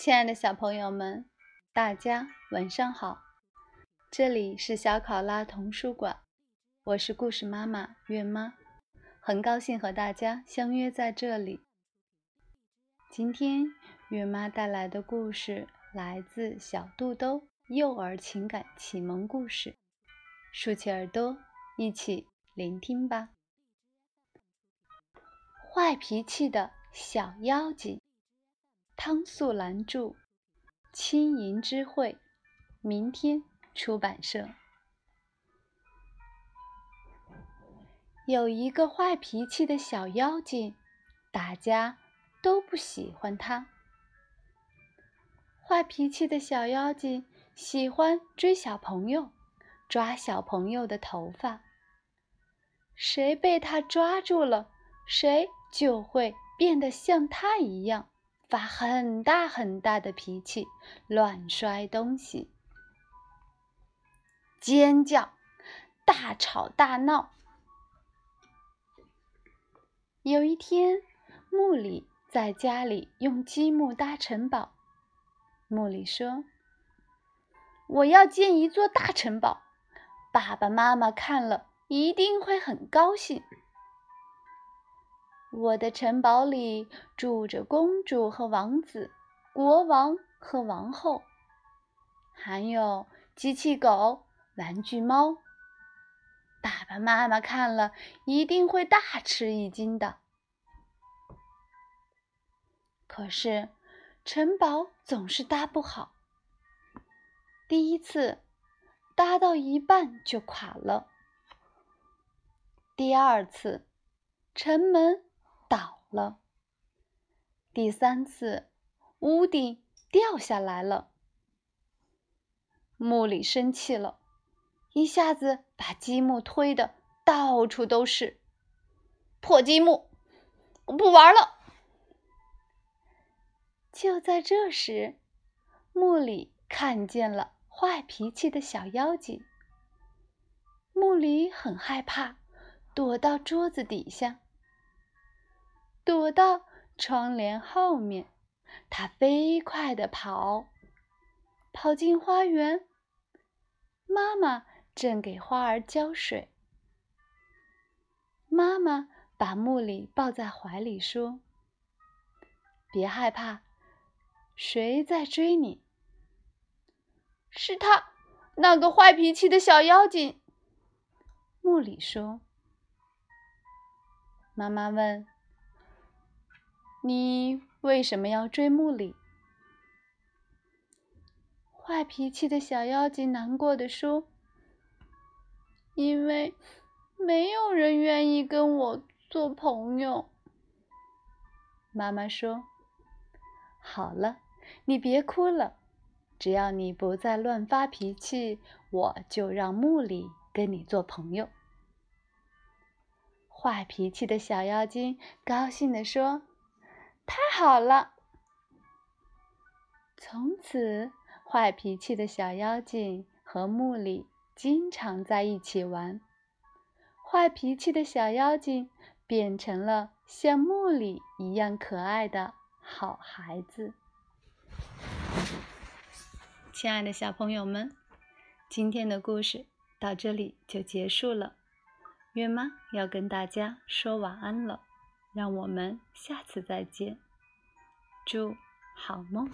亲爱的小朋友们，大家晚上好！这里是小考拉童书馆，我是故事妈妈月妈，很高兴和大家相约在这里。今天月妈带来的故事来自《小肚兜幼儿情感启蒙故事》，竖起耳朵，一起聆听吧。坏脾气的小妖精。汤素兰著，轻盈之慧，明天出版社。有一个坏脾气的小妖精，大家都不喜欢他。坏脾气的小妖精喜欢追小朋友，抓小朋友的头发。谁被他抓住了，谁就会变得像他一样。发很大很大的脾气，乱摔东西，尖叫，大吵大闹。有一天，木里在家里用积木搭城堡。木里说：“我要建一座大城堡，爸爸妈妈看了一定会很高兴。”我的城堡里住着公主和王子，国王和王后，还有机器狗、玩具猫。爸爸妈妈看了一定会大吃一惊的。可是，城堡总是搭不好。第一次搭到一半就垮了。第二次，城门。了。第三次，屋顶掉下来了。木里生气了，一下子把积木推的到处都是。破积木，我不玩了。就在这时，木里看见了坏脾气的小妖精。木里很害怕，躲到桌子底下。躲到窗帘后面，它飞快地跑，跑进花园。妈妈正给花儿浇水。妈妈把木里抱在怀里说：“别害怕，谁在追你？是他，那个坏脾气的小妖精。”木里说。妈妈问。你为什么要追木里？坏脾气的小妖精难过的说：“因为没有人愿意跟我做朋友。”妈妈说：“好了，你别哭了，只要你不再乱发脾气，我就让木里跟你做朋友。”坏脾气的小妖精高兴地说。太好了！从此，坏脾气的小妖精和木里经常在一起玩。坏脾气的小妖精变成了像木里一样可爱的好孩子。亲爱的小朋友们，今天的故事到这里就结束了。月妈要跟大家说晚安了。让我们下次再见，祝好梦。